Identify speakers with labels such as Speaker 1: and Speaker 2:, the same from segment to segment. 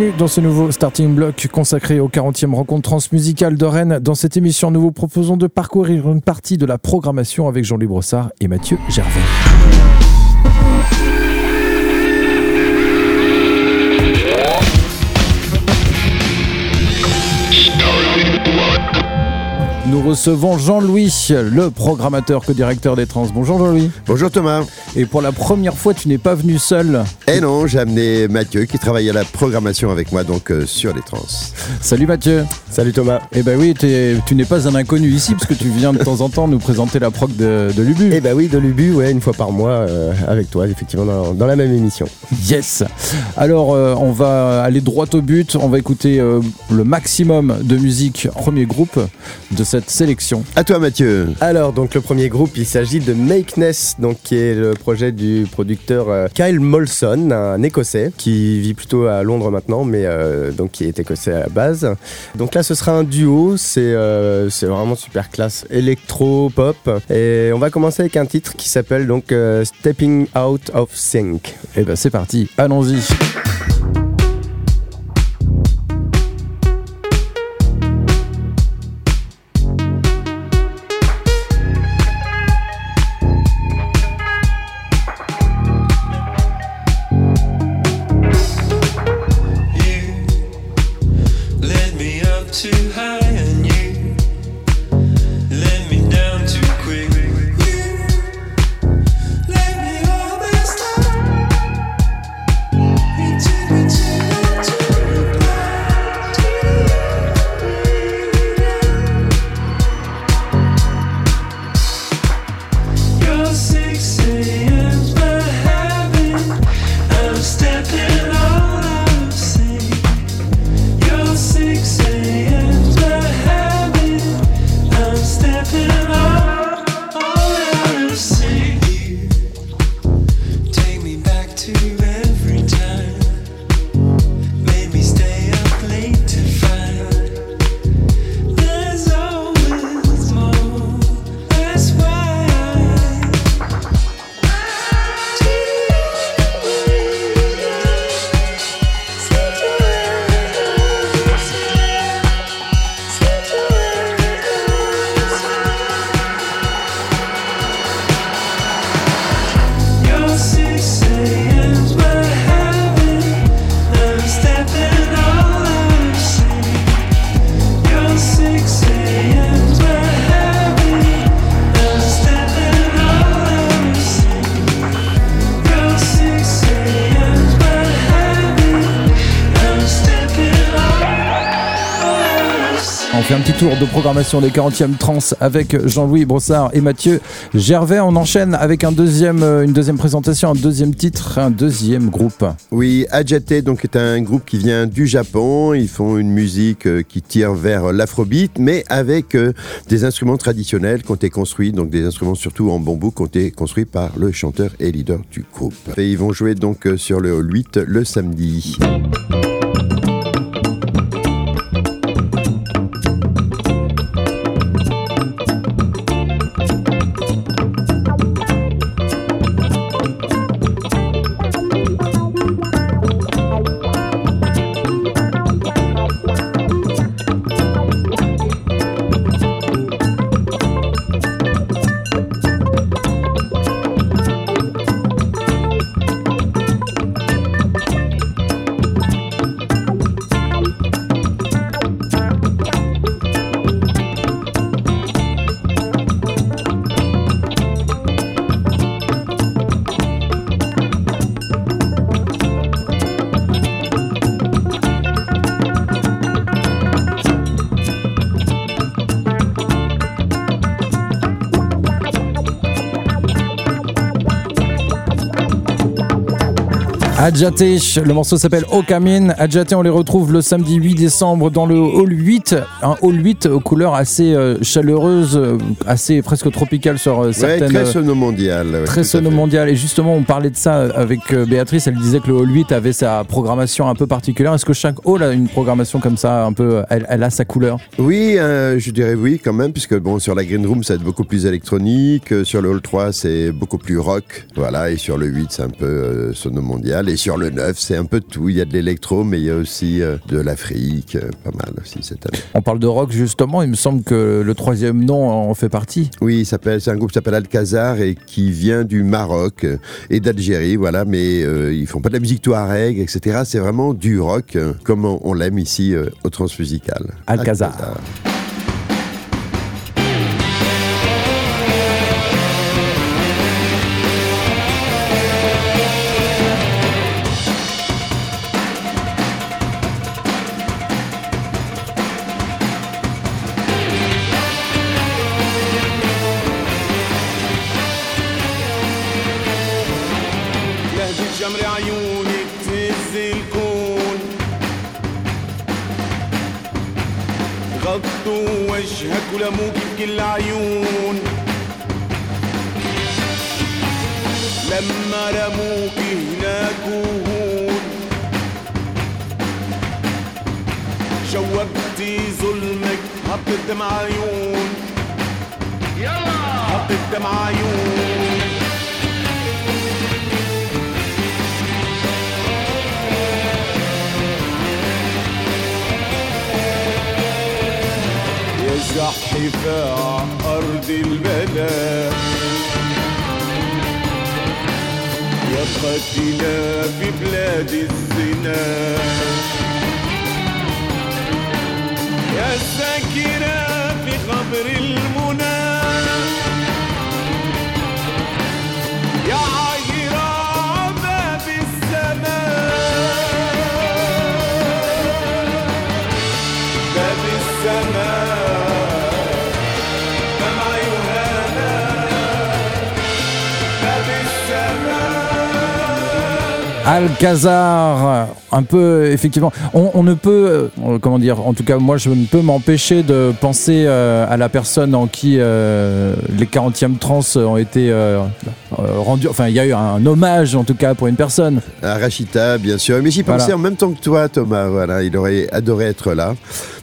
Speaker 1: Bienvenue dans ce nouveau starting block consacré aux 40e rencontres transmusicales de Rennes. Dans cette émission, nous vous proposons de parcourir une partie de la programmation avec Jean-Louis Brossard et Mathieu Gervais. Nous recevons Jean-Louis, le programmateur co-directeur des trans. Bonjour Jean-Louis.
Speaker 2: Bonjour Thomas.
Speaker 1: Et pour la première fois, tu n'es pas venu seul.
Speaker 2: Eh non, j'ai amené Mathieu qui travaille à la programmation avec moi donc euh, sur les trans.
Speaker 1: Salut Mathieu.
Speaker 3: Salut Thomas.
Speaker 1: Eh ben oui, tu n'es pas un inconnu ici parce que tu viens de temps en temps nous présenter la prog de, de Lubu.
Speaker 3: Eh ben oui, de Lubu, ouais, une fois par mois euh, avec toi, effectivement, dans, dans, la même émission.
Speaker 1: Yes. Alors, euh, on va aller droit au but. On va écouter euh, le maximum de musique premier groupe de cette sélection.
Speaker 2: À toi Mathieu.
Speaker 3: Alors donc le premier groupe, il s'agit de Makeness, donc qui est le projet du producteur euh, Kyle Molson, un Écossais qui vit plutôt à Londres maintenant, mais euh, donc qui est écossais à la base. Donc là, ce sera un duo. C'est euh, vraiment super classe, électro pop. Et on va commencer avec un titre qui s'appelle donc Stepping Out of Sync.
Speaker 1: Et ben c'est parti, allons-y. De programmation des 40e trans avec Jean-Louis Brossard et Mathieu Gervais. On enchaîne avec euh, une deuxième présentation, un deuxième titre, un deuxième groupe.
Speaker 2: Oui, Ajate donc est un groupe qui vient du Japon. Ils font une musique euh, qui tire vers l'afrobeat, mais avec euh, des instruments traditionnels qui ont été construits, donc des instruments surtout en bambou qui ont été construits par le chanteur et leader du groupe. Et ils vont jouer donc sur le hall 8 le samedi.
Speaker 1: Adjate, le morceau s'appelle Okamin. Adjate, on les retrouve le samedi 8 décembre dans le hall 8, un hall 8 aux couleurs assez euh, chaleureuses, euh, assez presque tropicales sur euh,
Speaker 2: Ouais,
Speaker 1: certaines.
Speaker 2: très ouais,
Speaker 1: Très
Speaker 2: tout à
Speaker 1: sono
Speaker 2: fait.
Speaker 1: mondial. Et justement, on parlait de ça avec Béatrice. Elle disait que le hall 8 avait sa programmation un peu particulière. Est-ce que chaque hall a une programmation comme ça, un peu, elle, elle a sa couleur?
Speaker 2: Oui, euh, je dirais oui quand même, puisque bon, sur la Green Room, ça va être beaucoup plus électronique. Sur le Hall 3, c'est beaucoup plus rock. Voilà, et sur le 8, c'est un peu euh, sono mondial. et sur le neuf, c'est un peu tout. Il y a de l'électro, mais il y a aussi euh, de l'Afrique, euh, pas mal aussi cette année.
Speaker 1: On parle de rock justement, il me semble que le troisième nom en fait partie.
Speaker 2: Oui, c'est un groupe qui s'appelle Alcazar et qui vient du Maroc euh, et d'Algérie, voilà, mais euh, ils font pas de la musique touareg, etc. C'est vraiment du rock, comme on, l'aime ici au Transmusical.
Speaker 1: Alcazar.
Speaker 4: Alcazar. لما رموك هناك وهون جوبتي ظلمك حطت دمع عيون يلا. حطت دمع عيون يا زحفة أرض البلاء قاتلة في بلاد الزنا. يا ساكنة في قبر المنى
Speaker 1: Alcazar, un peu effectivement. On, on ne peut, euh, comment dire, en tout cas moi je ne peux m'empêcher de penser euh, à la personne en qui euh, les 40e trans ont été rendus. Enfin, il y a eu un hommage en tout cas pour une personne.
Speaker 2: À Rachita, bien sûr. Mais j'y pensais
Speaker 1: Voilà.
Speaker 2: en même temps que toi, Thomas. Voilà, il aurait adoré être là.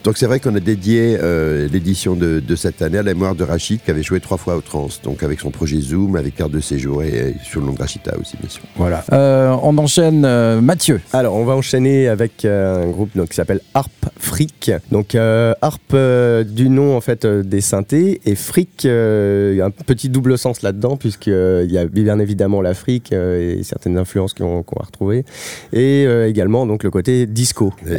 Speaker 2: Donc c'est vrai qu'on a dédié euh, l'édition de, de cette année à la mémoire de Rachid, qui avait joué trois fois au Trans. Donc avec son projet Zoom, avec carte de séjour et, et sur le nom de Rachita aussi, bien sûr.
Speaker 1: Voilà. Euh, on enchaîne euh, Mathieu.
Speaker 3: Alors, on va enchaîner avec euh, un groupe donc, qui s'appelle Harp Freak. Donc, euh, Harp euh, du nom en fait euh, des synthés et Freak, euh, il y a un petit double sens là-dedans puisqu'il y a bien évidemment l'Afrique euh, et certaines influences qu'on va retrouver et euh, également donc le côté disco.
Speaker 2: Oui.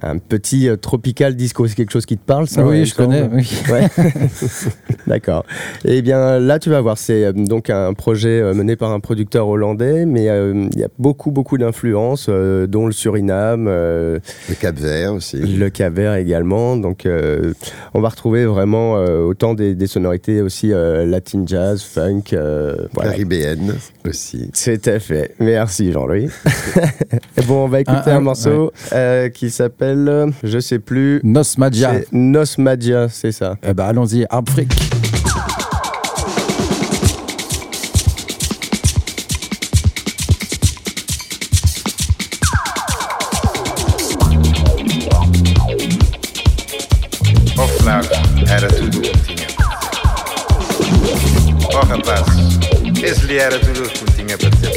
Speaker 3: Un petit euh, tropical disco, c'est quelque chose qui te parle ça
Speaker 1: oui,
Speaker 3: ouais,
Speaker 1: je connais.
Speaker 3: Alexandre
Speaker 1: oui.
Speaker 3: Ouais. D'accord. Eh bien, là, tu vas voir, c'est euh, donc un projet euh, mené par un producteur hollandais, mais euh, il y a beaucoup, beaucoup d'influences, euh, dont le Suriname, euh,
Speaker 2: Le Cap Vert aussi.
Speaker 3: le Cap-Vert également. Donc, euh, on va retrouver vraiment euh, autant des, des sonorités aussi euh, latin jazz, funk. euh, voilà.
Speaker 2: Caribéenne aussi.
Speaker 3: C'est à fait. Merci Jean-Louis. Et bon, on va écouter
Speaker 1: Un-
Speaker 3: un,
Speaker 1: un-
Speaker 3: morceau euh, qui s'appelle, je sais plus,
Speaker 1: Nos Magia.
Speaker 3: c'est Nos Magia, c'est ça.
Speaker 1: Eh ben, allons-y, Harp
Speaker 5: era tudo o que tinha para ter.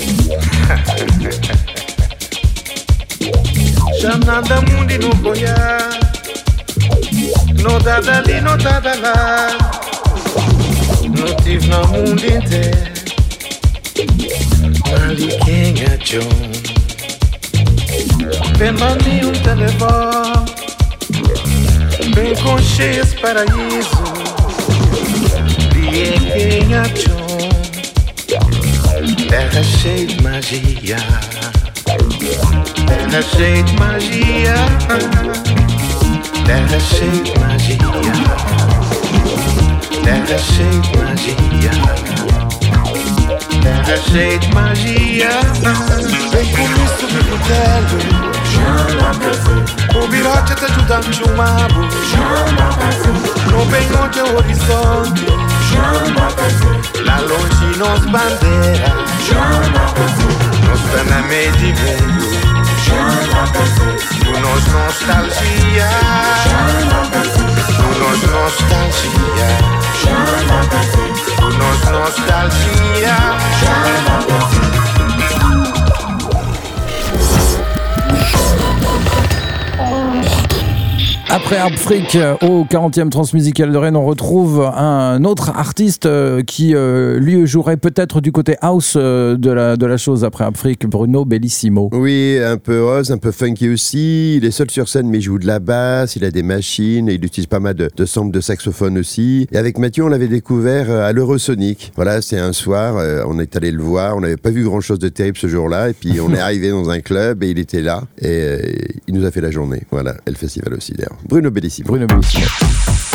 Speaker 5: Já nada mundo e não dá dali, não dá lá. Não tive no mundo inteiro. Ali quem é John? Vem lá um telefone. Bem com cheias paraíso Vie quem achou Terra cheia de magia. Terra cheia de magia. Terra cheia de magia. Terra cheia de magia. Terra cheia de magia. Vem comigo subir no telho o virote te ajuda a chumabo No bem onde é o horizonte Lá longe nos bandeira. Nos tá na meio de mundo Tu nos nostalgia Tu nos nostalgia Tu nos nostalgia
Speaker 1: Après Afrique, au 40e Transmusical de Rennes, on retrouve un autre artiste euh, qui, euh, lui, jouerait peut-être du côté house euh, de, la, de la chose après Afrique, Bruno Bellissimo.
Speaker 2: Oui, un peu rose, un peu funky aussi. Il est seul sur scène, mais il joue de la basse, il a des machines, et il utilise pas mal de, de samples de saxophone aussi. Et avec Mathieu, on l'avait découvert euh, à l'Eurosonic. Voilà, c'est un soir, euh, on est allé le voir, on n'avait pas vu grand-chose de terrible ce jour-là, et puis on est arrivé dans un club, et il était là, et euh, il nous a fait la journée. Voilà, et le festival aussi d'ailleurs. Bruno Bellissimo.
Speaker 1: Bruno Bellissimo.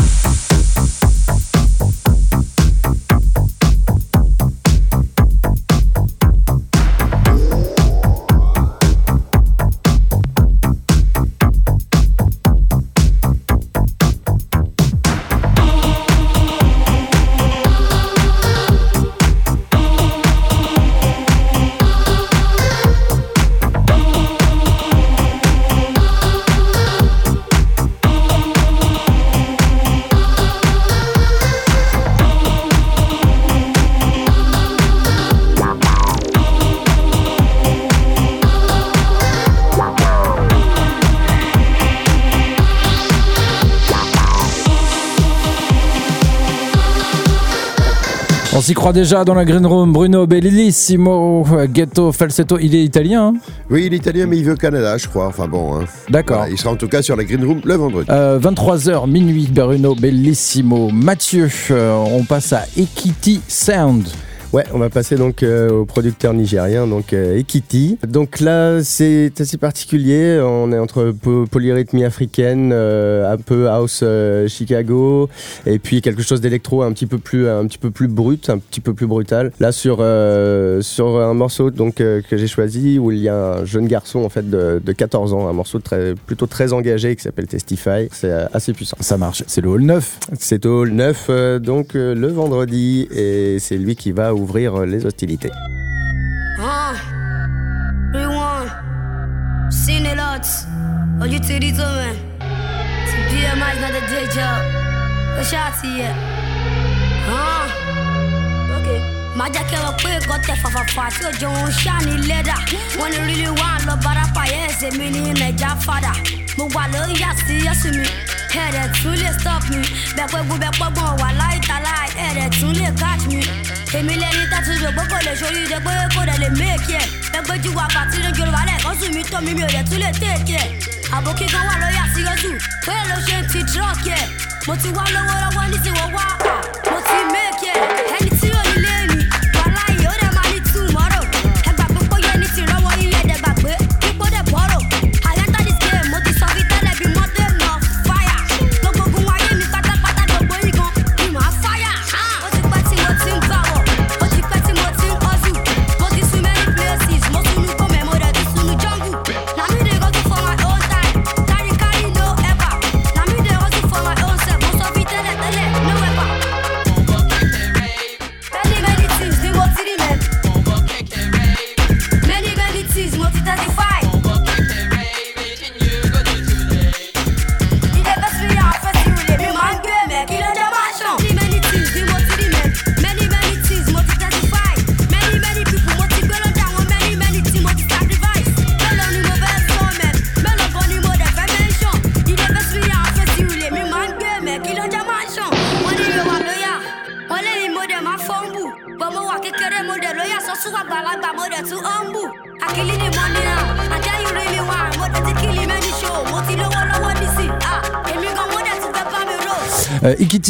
Speaker 1: S'y croit déjà dans la Green Room. Bruno Bellissimo, Ghetto Falsetto. Il est italien, hein
Speaker 2: Oui, il est italien, mais il veut au Canada, je crois. Enfin bon. hein.
Speaker 1: D'accord.
Speaker 2: Voilà, il sera en tout cas sur la Green Room le vendredi.
Speaker 1: Euh, 23h minuit, Bruno Bellissimo. Mathieu, euh, on passe à Equity Sound.
Speaker 3: Ouais, on va passer donc euh, au producteur nigérien, donc euh, Ekiti. Donc là, c'est assez particulier. On est entre po- polyrythmie africaine, euh, un peu house Chicago, et puis quelque chose d'électro un petit peu plus, un petit peu plus brut, un petit peu plus brutal. Là, sur sur un morceau donc que j'ai choisi où il y a un jeune garçon en fait de, de 14 ans, un morceau très, plutôt très engagé qui s'appelle Testify. C'est assez puissant.
Speaker 1: Ça marche, c'est le hall 9.
Speaker 3: C'est au hall 9, euh, donc le vendredi, et c'est lui qui va ouvrir euh, les hostilités.
Speaker 6: Rewind. Seen it lots. You titty to man. Some PMI's not a day job. A shot to you. Huh? Okay. My jacket up quick, got that fa fa fa. So John shiny leather. When you really want love, but I fire, yes, a mini in a job father. Mo wa lo ya si ya si ẹ̀rẹ̀ tún lè stop me." mi bẹ̀pẹ̀gbọ́n bẹ̀pọ̀gbọ́n wà láì tàlà ẹ̀rẹ̀ tún lè catch mi èmi lẹni tẹ́tù rògbò kò lè ṣorí rẹ pé kò dẹ̀ lè méèkì ẹ̀ ẹgbẹ́jú wa bàtí ní yorùbá rẹ̀ kọ́sù mi tó mi mi ò dẹ̀ tún lè téèkì ẹ̀ àbò kíkan wà lórí àṣírọ́sù pé ló ṣe ń ti dírọ́ọ̀kì ẹ̀ mo ti wá lọ́wọ́lọ́wọ́ nísìnyí wọ́n wá mo ti méèkì ẹ̀ ẹni tí
Speaker 1: yóò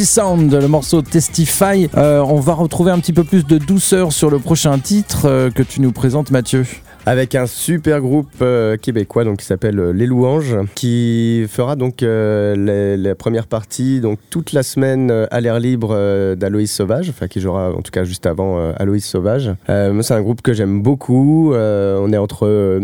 Speaker 1: Sound, le morceau Testify. Euh, on va retrouver un petit peu plus de douceur sur le prochain titre euh, que tu nous présentes, Mathieu.
Speaker 3: Avec un super groupe euh, québécois donc, qui s'appelle euh, Les Louanges, qui fera donc euh, la première partie donc toute la semaine à l'air libre d'Aloïs Sauvage, enfin qui jouera en tout cas juste avant Aloïs Sauvage. C'est un groupe que j'aime beaucoup. On est entre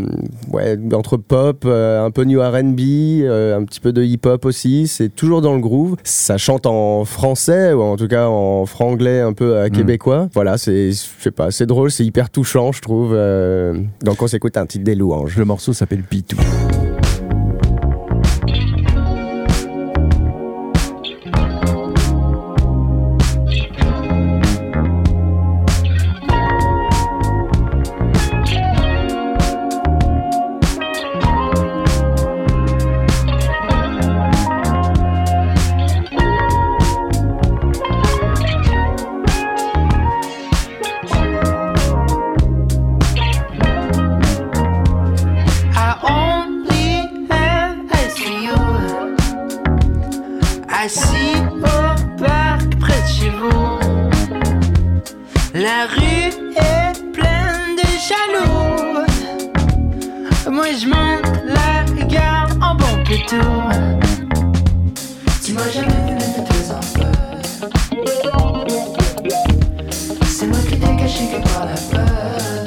Speaker 3: ouais entre pop, un peu new R&B, un petit peu de hip-hop aussi. C'est toujours dans le groove. Ça chante en français ou en tout cas en franglais un peu euh, québécois. Voilà, c'est je sais pas, c'est drôle, c'est hyper touchant, je trouve. Donc on s'écoute un titre des louanges.
Speaker 1: Le morceau s'appelle Pitou.
Speaker 6: assis au parc près de
Speaker 7: chez vous. La rue est pleine de jaloux. Moi je monte la garde en bon tour. Tu m'as jamais vu mettre tes enfants. C'est moi qui t'ai caché que par la peur.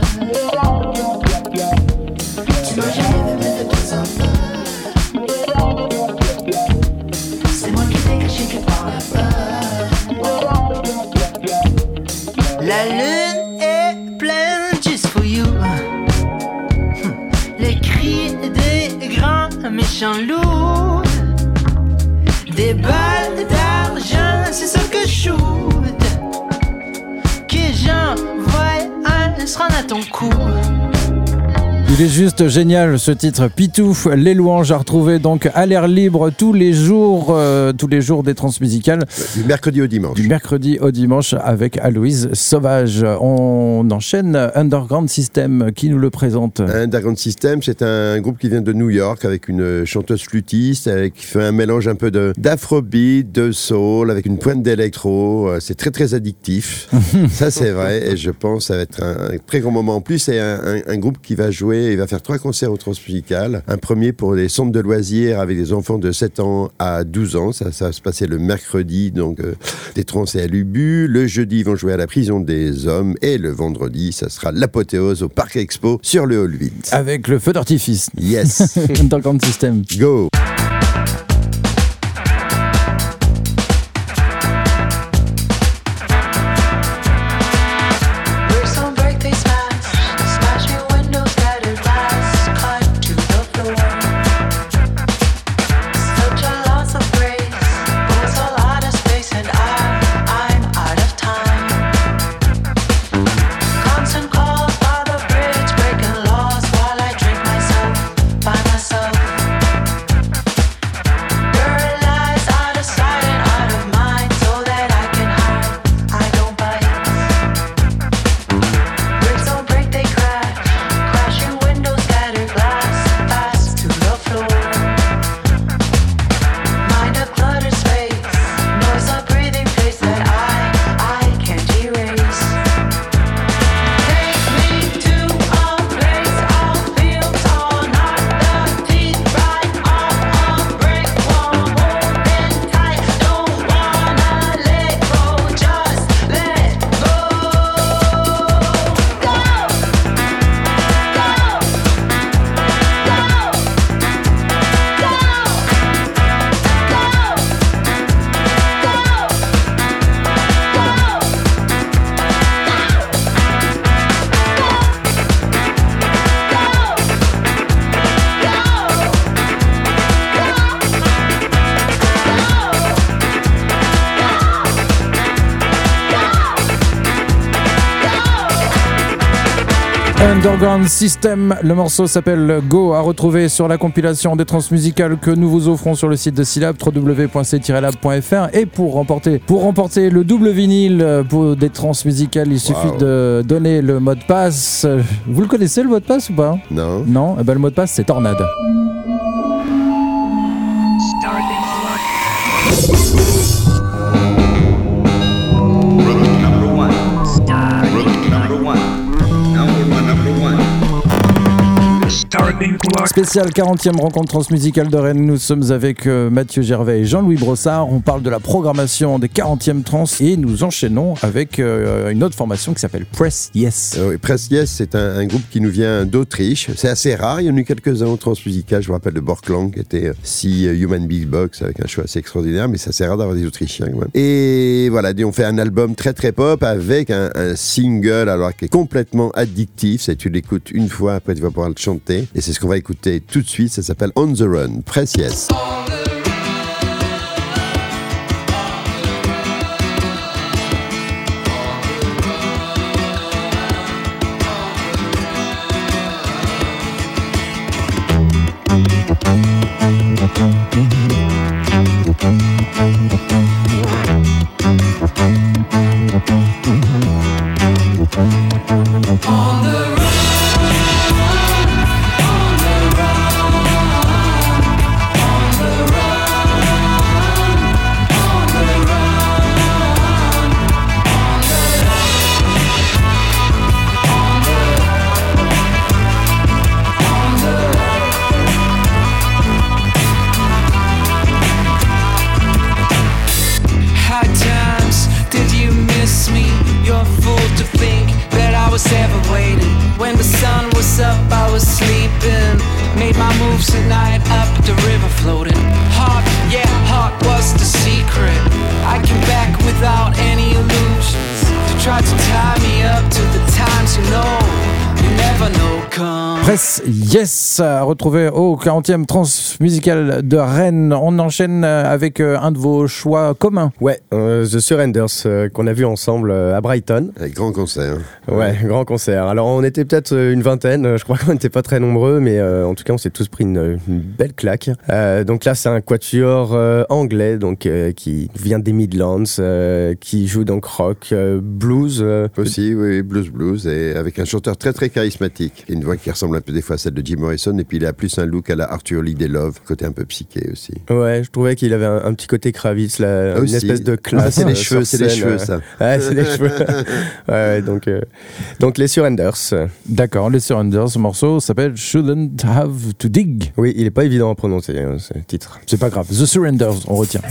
Speaker 7: La lune est pleine just for you. Hmm. Les cris des grands méchants loups.
Speaker 1: Il est juste génial ce titre Pitouf, les louanges à retrouver donc à l'air libre tous les jours, euh, tous les jours des transmusicales.
Speaker 2: Du mercredi au dimanche.
Speaker 1: Du mercredi au dimanche avec Aloïse Sauvage. On enchaîne Underground System qui nous le présente.
Speaker 2: Underground System, c'est un groupe qui vient de New York avec une chanteuse flûtiste qui fait un mélange un peu de- d'afrobeat, de soul, avec une pointe d'électro. Euh, C'est très très addictif. ça c'est vrai et je pense que ça va être un, un très grand moment. En plus, c'est un, un- un groupe qui va jouer, il va faire trois concerts au Transmusical. Un premier pour des centres de loisirs avec des enfants de 7 ans à 12 ans. Ça, ça va se passer le mercredi, donc euh, des trans et à l'Ubu. Le jeudi, ils vont jouer à la prison des hommes et le vendredi, ça sera l'apothéose au Parc Expo sur le Hall 8.
Speaker 1: Avec le feu d'artifice.
Speaker 2: Yes.
Speaker 1: Underground System.
Speaker 2: Go.
Speaker 1: Underground System, le morceau s'appelle Go, à retrouver sur la compilation des transmusicales que nous vous offrons sur le site de Silab, www.c-lab.fr. Et pour remporter, pour remporter le double vinyle pour des transmusicales, il suffit
Speaker 2: Wow.
Speaker 1: de donner le mot de passe. Vous le connaissez le mot de passe ou pas?
Speaker 2: Non.
Speaker 1: Non? Eh ben, Le mot de passe c'est Tornade. Spécial 40e rencontre transmusicale de Rennes. Nous sommes avec euh, Mathieu Gervais et Jean-Louis Brossard. On parle de la programmation des 40e trans et nous enchaînons avec euh, une autre formation qui s'appelle Press Yes.
Speaker 2: Oui, Press Yes, c'est un, un groupe qui nous vient d'Autriche. C'est assez rare. Il y en a eu quelques-uns au Transmusical. Je me rappelle de Borklang, qui était euh, si Human Beatbox, avec un choix assez extraordinaire, mais c'est assez rare d'avoir des Autrichiens quand même. Et voilà, on fait un album très très pop avec un, un single alors qui est complètement addictif. C'est tu l'écoutes une fois, après tu vas pouvoir le chanter. Et c'est ce qu'on va écouter tout de suite. Ça s'appelle On the Run. Press Yes.
Speaker 8: Press Yes à retrouver au 40e trans musical de Rennes. On enchaîne avec euh, un de vos choix communs.
Speaker 3: Ouais, euh, The Surrenders euh, qu'on a vu ensemble euh, à Brighton.
Speaker 2: Avec grand concert.
Speaker 3: Ouais, grand concert. Alors on était peut-être euh, une vingtaine, euh, je crois qu'on n'était pas très nombreux, mais euh, en tout cas on s'est tous pris une, une belle claque. Euh, donc là c'est un quatuor euh, anglais donc euh, qui vient des Midlands, euh, qui joue donc rock, euh, blues. euh,
Speaker 2: Aussi, oui, blues blues, et avec un chanteur très très charismatique. Une voix qui ressemble un peu des fois celle de Jim Morrison, et puis il a plus un look à la Arthur Lee des Love, côté un peu psyché aussi.
Speaker 3: Ouais, je trouvais qu'il avait un, un petit côté Kravitz, là,
Speaker 2: Ah,
Speaker 3: une
Speaker 2: aussi.
Speaker 3: espèce de
Speaker 2: Ah,
Speaker 3: classe.
Speaker 2: c'est les cheveux, c'est les cheveux, ça.
Speaker 3: Ouais, c'est les cheveux. ouais, ouais, donc, euh, donc les Surrenders.
Speaker 8: D'accord, les Surrenders, ce morceau s'appelle Shouldn't Have to Dig.
Speaker 3: Oui, il est pas évident à prononcer, hein, ce titre.
Speaker 8: C'est pas grave. The Surrenders, on retient.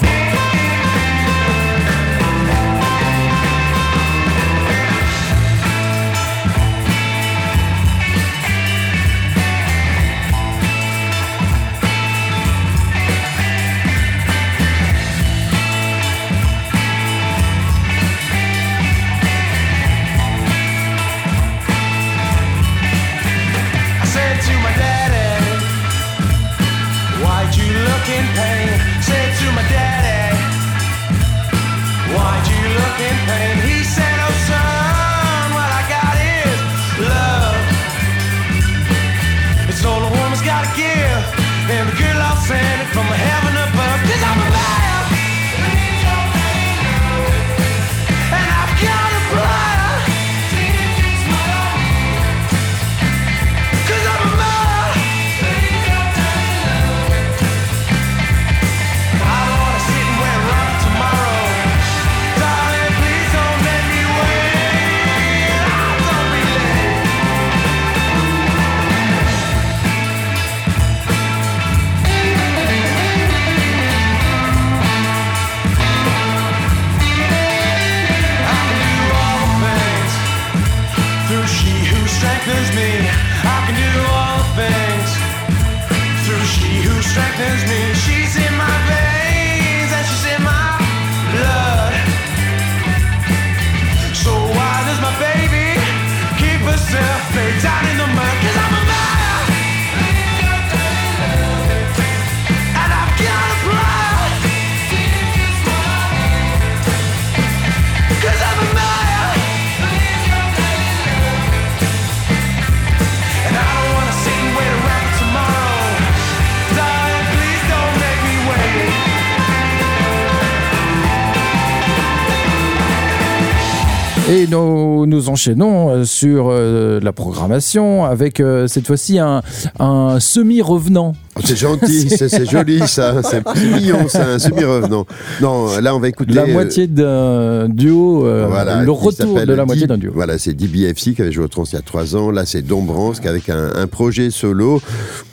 Speaker 8: Et nous, nous enchaînons euh, sur euh, la programmation avec euh, cette fois-ci un, un semi-revenant.
Speaker 2: Oh, c'est gentil, c'est c'est joli ça, c'est c'est mignon ça, un semi-revenant. Non, là on va écouter.
Speaker 8: La
Speaker 2: euh,
Speaker 8: moitié d'un duo, euh,
Speaker 2: Voilà,
Speaker 8: le retour de la moitié d'un duo.
Speaker 2: Voilà, c'est DBFC qui avait joué au trans il y a trois ans. Là, c'est Dombrance qui avec un, un projet solo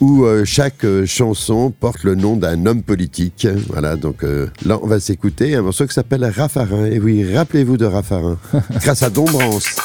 Speaker 2: où euh, chaque euh, chanson porte le nom d'un homme politique. Voilà, donc euh, là, on va s'écouter un morceau qui s'appelle Raffarin. Et oui, rappelez-vous de Raffarin, grâce à Dombrance.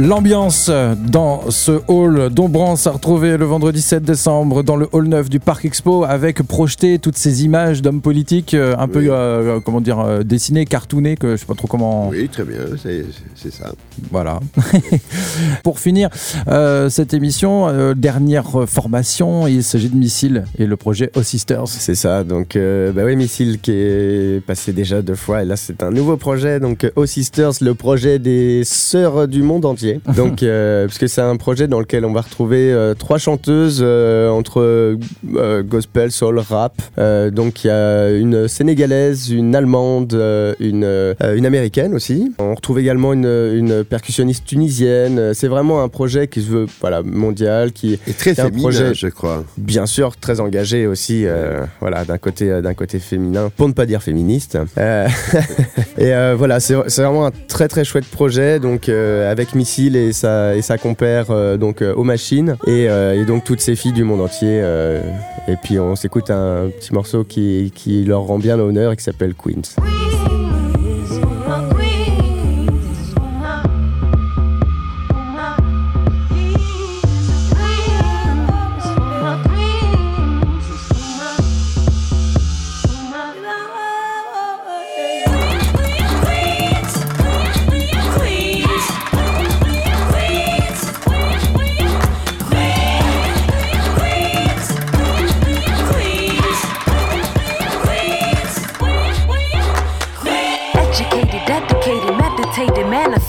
Speaker 1: L'ambiance dans ce hall d'Ombrance à retrouver le vendredi 7 décembre dans le hall 9 du Parc Expo avec projeté toutes ces images d'hommes politiques euh, un peu,
Speaker 2: Oui.
Speaker 1: euh, comment dire, euh, dessinés, cartoonés, que je sais pas trop comment...
Speaker 2: Oui, très bien, c'est ça.
Speaker 1: Voilà. Pour finir euh, cette émission, euh, dernière formation, il s'agit de Missile et le projet O Sisters.
Speaker 3: C'est ça, donc euh, bah oui, Missile qui est passé déjà deux fois, et là c'est un nouveau projet, donc euh, O Sisters, le projet des sœurs du monde entier. Donc, euh, parce que c'est un projet dans lequel on va retrouver euh, trois chanteuses euh, entre euh, gospel, soul, rap. Donc il y a une sénégalaise, une allemande, une, une américaine aussi. On retrouve également une, une percussionniste tunisienne. C'est vraiment un projet qui se veut voilà, mondial, qui
Speaker 2: Et très
Speaker 3: C'est un
Speaker 2: féminin,
Speaker 3: projet-
Speaker 2: je crois.
Speaker 3: bien sûr très engagé aussi voilà d'un côté d'un côté féminin pour ne pas dire féministe et voilà c'est vraiment un très très chouette projet donc avec Et sa compère euh, donc euh, aux machines. Et, euh, et donc toutes ces filles du monde entier et puis on s'écoute un petit morceau qui qui leur rend bien honneur et qui s'appelle Queens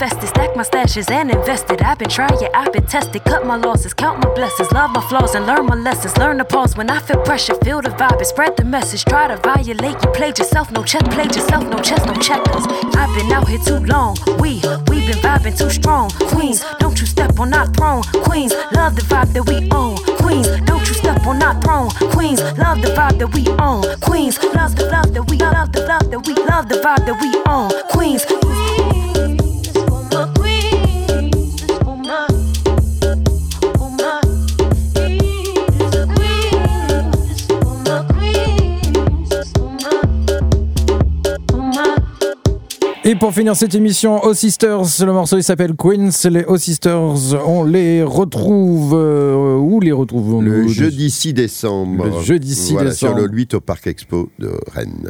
Speaker 9: manifested, stack my stashes and invested. I've been trying, I've been tested, cut my losses, count my blessings, love my flaws and learn my lessons. Learn to pause when I feel pressure, feel the vibe and spread the message. Try to violate, you played yourself, no check, played yourself, no chess, no checkers. I've been out here too long, we, we've been vibing too strong. Queens, don't you step on our throne. Queens, love the vibe that we own. Queens, don't you step on our throne. Queens, love the vibe that we own. Queens, love the love that we love the love that we love the vibe that we own. Queens.
Speaker 1: Et pour finir cette émission, O Sisters, le morceau il s'appelle Queens. Les O Sisters, on les retrouve euh, où les retrouvons
Speaker 2: Le jeudi 6 décembre.
Speaker 1: Le jeudi 6
Speaker 2: Voilà,
Speaker 1: décembre.
Speaker 2: Sur le 8 au Parc Expo de Rennes.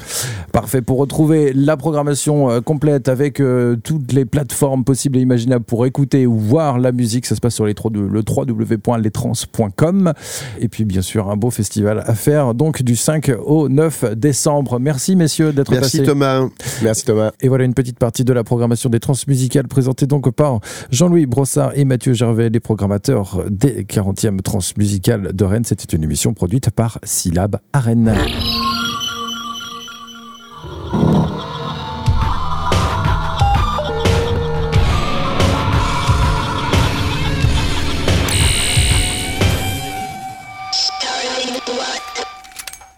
Speaker 1: Parfait pour retrouver la programmation euh, complète avec euh, toutes les plateformes possibles et imaginables pour écouter ou voir la musique. Ça se passe sur les 3, le www.letrans.com. Et puis bien sûr un beau festival à faire donc du 5 au 9 décembre. Merci messieurs d'être
Speaker 2: Merci
Speaker 1: passés.
Speaker 2: Thomas.
Speaker 3: merci Thomas
Speaker 1: Et voilà une petite partie de la programmation des transmusicales présentée donc par Jean-Louis Brossard et Mathieu Gervais, les programmateurs des 40e transmusicales de Rennes. C'était une émission produite par Syllab à Rennes.